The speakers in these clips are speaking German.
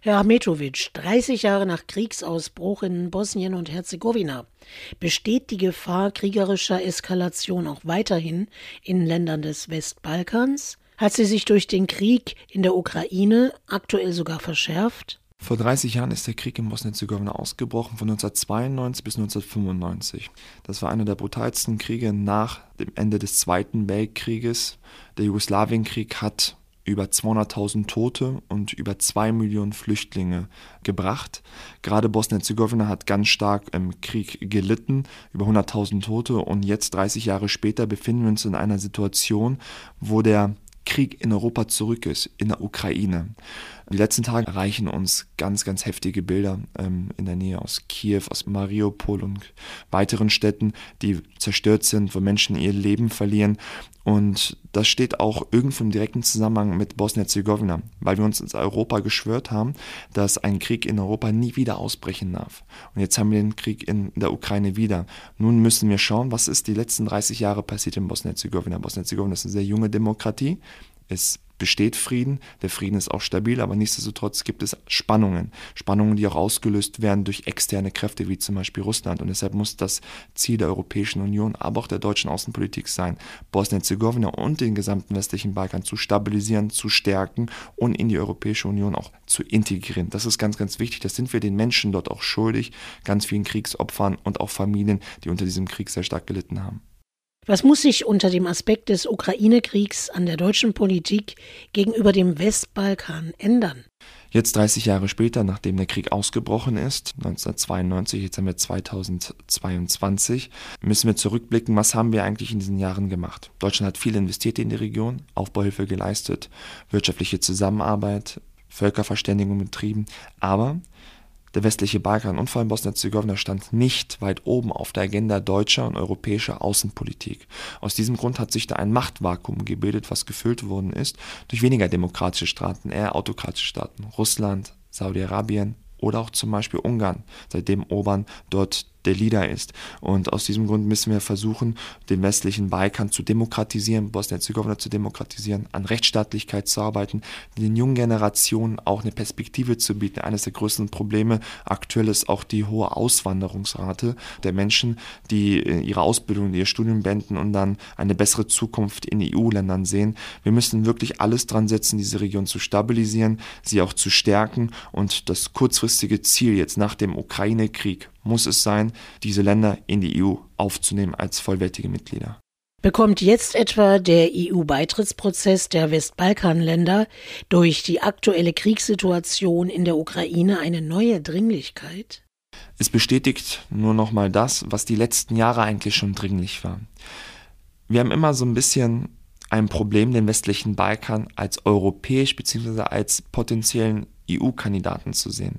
Herr Ahmetovic, 30 Jahre nach Kriegsausbruch in Bosnien und Herzegowina. Besteht die Gefahr kriegerischer Eskalation auch weiterhin in Ländern des Westbalkans? Hat sie sich durch den Krieg in der Ukraine aktuell sogar verschärft? Vor 30 Jahren ist der Krieg in Bosnien-Herzegowina ausgebrochen, von 1992 bis 1995. Das war einer der brutalsten Kriege nach dem Ende des Zweiten Weltkrieges. Der Jugoslawienkrieg hat über 200.000 Tote und über 2 Millionen Flüchtlinge gebracht. Gerade Bosnien-Herzegowina hat ganz stark im Krieg gelitten, über 100.000 Tote und jetzt 30 Jahre später befinden wir uns in einer Situation, wo der Krieg in Europa zurück ist, in der Ukraine. Die letzten Tage erreichen uns ganz, ganz heftige Bilder ähm, in der Nähe aus Kiew, aus Mariupol und weiteren Städten, die zerstört sind, wo Menschen ihr Leben verlieren. Und das steht auch irgendwo im direkten Zusammenhang mit Bosnien-Herzegowina, weil wir uns ins Europa geschwört haben, dass ein Krieg in Europa nie wieder ausbrechen darf. Und jetzt haben wir den Krieg in der Ukraine wieder. Nun müssen wir schauen, was ist die letzten 30 Jahre passiert in Bosnien-Herzegowina. Bosnien-Herzegowina ist eine sehr junge Demokratie. Es besteht Frieden, der Frieden ist auch stabil, aber nichtsdestotrotz gibt es Spannungen. Spannungen, die auch ausgelöst werden durch externe Kräfte, wie zum Beispiel Russland. Und deshalb muss das Ziel der Europäischen Union, aber auch der deutschen Außenpolitik sein, Bosnien-Herzegowina und den gesamten westlichen Balkan zu stabilisieren, zu stärken und in die Europäische Union auch zu integrieren. Das ist ganz, ganz wichtig. Das sind wir den Menschen dort auch schuldig, ganz vielen Kriegsopfern und auch Familien, die unter diesem Krieg sehr stark gelitten haben. Was muss sich unter dem Aspekt des Ukraine-Kriegs an der deutschen Politik gegenüber dem Westbalkan ändern? Jetzt 30 Jahre später, nachdem der Krieg ausgebrochen ist, 1992, jetzt haben wir 2022, müssen wir zurückblicken, was haben wir eigentlich in diesen Jahren gemacht. Deutschland hat viel investiert in die Region, Aufbauhilfe geleistet, wirtschaftliche Zusammenarbeit, Völkerverständigung betrieben, aber der westliche Balkan und vor allem Bosnien-Herzegowina stand nicht weit oben auf der Agenda deutscher und europäischer Außenpolitik. Aus diesem Grund hat sich da ein Machtvakuum gebildet, was gefüllt worden ist durch weniger demokratische Staaten, eher autokratische Staaten. Russland, Saudi-Arabien oder auch zum Beispiel Ungarn, seitdem Orban dort der Leader ist. Und aus diesem Grund müssen wir versuchen, den westlichen Balkan zu demokratisieren, Bosnien-Herzegowina zu demokratisieren, an Rechtsstaatlichkeit zu arbeiten, den jungen Generationen auch eine Perspektive zu bieten. Eines der größten Probleme aktuell ist auch die hohe Auswanderungsrate der Menschen, die ihre Ausbildung, ihr Studium beenden und dann eine bessere Zukunft in EU-Ländern sehen. Wir müssen wirklich alles dran setzen, diese Region zu stabilisieren, sie auch zu stärken und das kurzfristige Ziel jetzt nach dem Ukraine-Krieg muss es sein, diese Länder in die EU aufzunehmen als vollwertige Mitglieder. Bekommt jetzt etwa der EU-Beitrittsprozess der Westbalkanländer durch die aktuelle Kriegssituation in der Ukraine eine neue Dringlichkeit? Es bestätigt nur noch mal das, was die letzten Jahre eigentlich schon dringlich war. Wir haben immer so ein bisschen ein Problem, den westlichen Balkan als europäisch bzw. als potenziellen EU-Kandidaten zu sehen.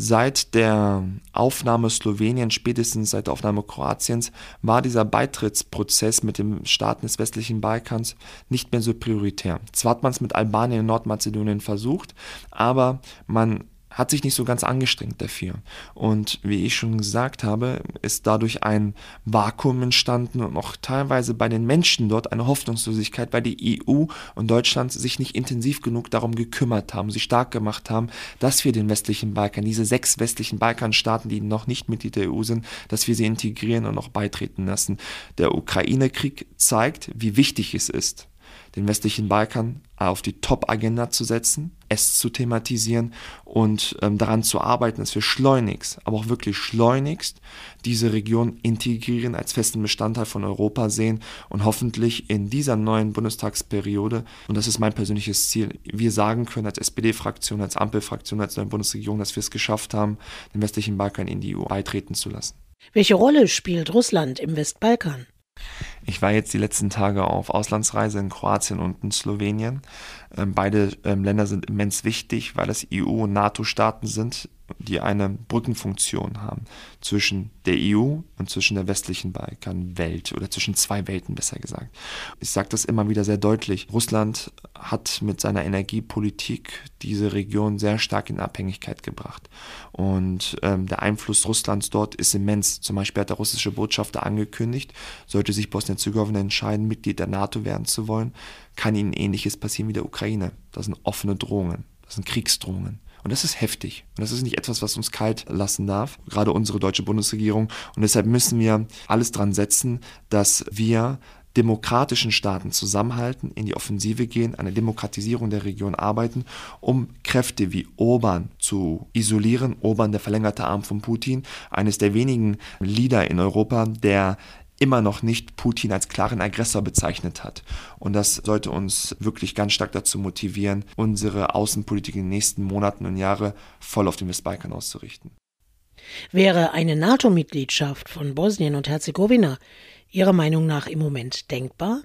Seit der Aufnahme Sloweniens, spätestens seit der Aufnahme Kroatiens, war dieser Beitrittsprozess mit den Staaten des westlichen Balkans nicht mehr so prioritär. Zwar hat man es mit Albanien und Nordmazedonien versucht, aber man hat sich nicht so ganz angestrengt dafür. Und wie ich schon gesagt habe, ist dadurch ein Vakuum entstanden und auch teilweise bei den Menschen dort eine Hoffnungslosigkeit, weil die EU und Deutschland sich nicht intensiv genug darum gekümmert haben, sich stark gemacht haben, dass wir den westlichen Balkan, diese sechs westlichen Balkanstaaten, die noch nicht Mitglied der EU sind, dass wir sie integrieren und auch beitreten lassen. Der Ukraine-Krieg zeigt, wie wichtig es ist, den westlichen Balkan auf die Top-Agenda zu setzen, es zu thematisieren und ähm, daran zu arbeiten, dass wir schleunigst, aber auch wirklich schleunigst diese Region integrieren, als festen Bestandteil von Europa sehen und hoffentlich in dieser neuen Bundestagsperiode, und das ist mein persönliches Ziel, wir sagen können als SPD-Fraktion, als Ampelfraktion, als neue Bundesregierung, dass wir es geschafft haben, den westlichen Balkan in die EU beitreten zu lassen. Welche Rolle spielt Russland im Westbalkan? Ich war jetzt die letzten Tage auf Auslandsreise in Kroatien und in Slowenien. Ähm, beide ähm, Länder sind immens wichtig, weil es EU- und NATO-Staaten sind, die eine Brückenfunktion haben zwischen der EU und zwischen der westlichen Balkanwelt oder zwischen zwei Welten besser gesagt. Ich sage das immer wieder sehr deutlich. Russland hat mit seiner Energiepolitik diese Region sehr stark in Abhängigkeit gebracht. Und ähm, der Einfluss Russlands dort ist immens. Zum Beispiel hat der russische Botschafter angekündigt, sollte sich Bosnien-Herzegowina entscheiden, Mitglied der NATO werden zu wollen, kann ihnen ähnliches passieren wie der Ukraine. Das sind offene Drohungen, das sind Kriegsdrohungen. Und das ist heftig. Und das ist nicht etwas, was uns kalt lassen darf, gerade unsere deutsche Bundesregierung. Und deshalb müssen wir alles dran setzen, dass wir demokratischen Staaten zusammenhalten, in die Offensive gehen, eine Demokratisierung der Region arbeiten, um Kräfte wie Orban zu isolieren. Orban, der verlängerte Arm von Putin, eines der wenigen Leader in Europa, der immer noch nicht Putin als klaren Aggressor bezeichnet hat. Und das sollte uns wirklich ganz stark dazu motivieren, unsere Außenpolitik in den nächsten Monaten und Jahren voll auf den Westbalkan auszurichten. Wäre eine NATO-Mitgliedschaft von Bosnien und Herzegowina Ihrer Meinung nach im Moment denkbar?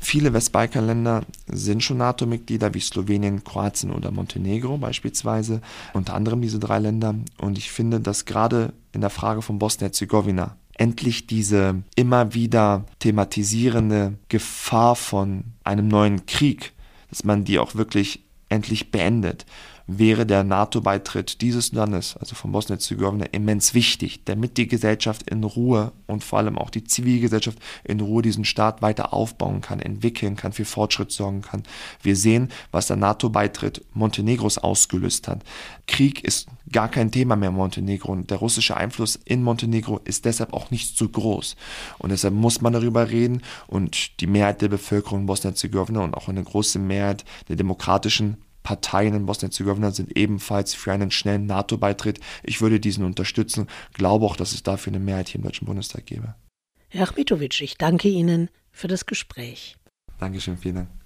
Viele Westbalkanländer sind schon NATO-Mitglieder wie Slowenien, Kroatien oder Montenegro beispielsweise, unter anderem diese drei Länder. Und ich finde, dass gerade in der Frage von Bosnien-Herzegowina endlich diese immer wieder thematisierende Gefahr von einem neuen Krieg, dass man die auch wirklich endlich beendet wäre der NATO-Beitritt dieses Landes, also von Bosnien-Herzegowina, immens wichtig, damit die Gesellschaft in Ruhe und vor allem auch die Zivilgesellschaft in Ruhe diesen Staat weiter aufbauen kann, entwickeln kann, für Fortschritt sorgen kann. Wir sehen, was der NATO-Beitritt Montenegros ausgelöst hat. Krieg ist gar kein Thema mehr in Montenegro und der russische Einfluss in Montenegro ist deshalb auch nicht so groß. Und deshalb muss man darüber reden und die Mehrheit der Bevölkerung in Bosnien-Herzegowina und auch eine große Mehrheit der demokratischen Parteien in Bosnien-Herzegowina sind ebenfalls für einen schnellen NATO-Beitritt. Ich würde diesen unterstützen, glaube auch, dass es dafür eine Mehrheit hier im Deutschen Bundestag gäbe. Herr Achmetovic, ich danke Ihnen für das Gespräch. Dankeschön, vielen Dank.